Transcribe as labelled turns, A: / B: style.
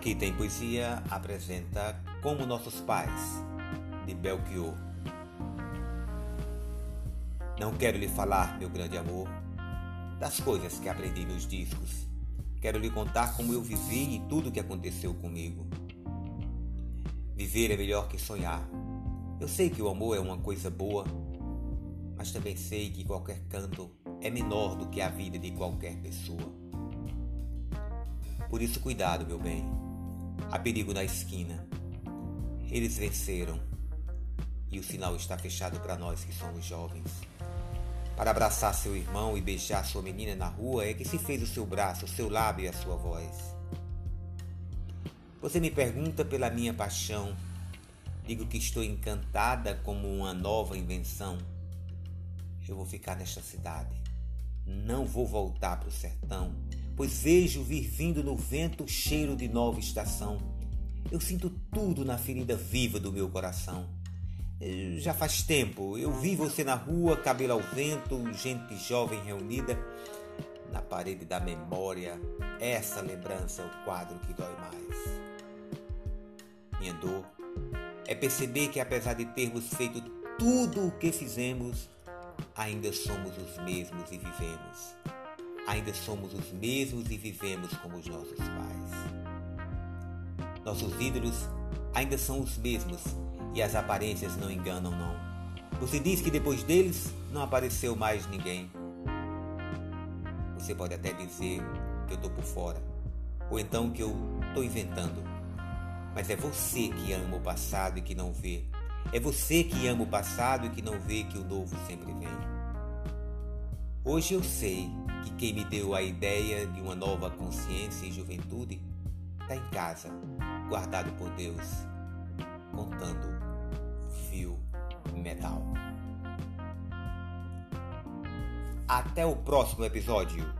A: Aqui tem poesia apresenta Como Nossos Pais, de Belchior. Não quero lhe falar, meu grande amor, das coisas que aprendi nos discos. Quero lhe contar como eu vivi e tudo o que aconteceu comigo. Viver é melhor que sonhar. Eu sei que o amor é uma coisa boa, mas também sei que qualquer canto é menor do que a vida de qualquer pessoa. Por isso, cuidado, meu bem. Há perigo na esquina. Eles venceram e o sinal está fechado para nós que somos jovens. Para abraçar seu irmão e beijar sua menina na rua é que se fez o seu braço, o seu lábio e a sua voz. Você me pergunta pela minha paixão. Digo que estou encantada como uma nova invenção. Eu vou ficar nesta cidade. Não vou voltar para o sertão pois vejo vir vindo no vento o cheiro de nova estação. Eu sinto tudo na ferida viva do meu coração. Já faz tempo, eu vi você na rua, cabelo ao vento, gente jovem reunida. Na parede da memória, essa lembrança é o quadro que dói mais. Minha dor é perceber que, apesar de termos feito tudo o que fizemos, ainda somos os mesmos e vivemos ainda somos os mesmos e vivemos como os nossos pais. Nossos ídolos ainda são os mesmos e as aparências não enganam, não. Você diz que depois deles não apareceu mais ninguém. Você pode até dizer que eu estou por fora, ou então que eu estou inventando. Mas é você que ama o passado e que não vê. É você que ama o passado e que não vê que o novo sempre vem. Hoje eu sei quem me deu a ideia de uma nova consciência e juventude está em casa, guardado por Deus, contando fio metal. Até o próximo episódio.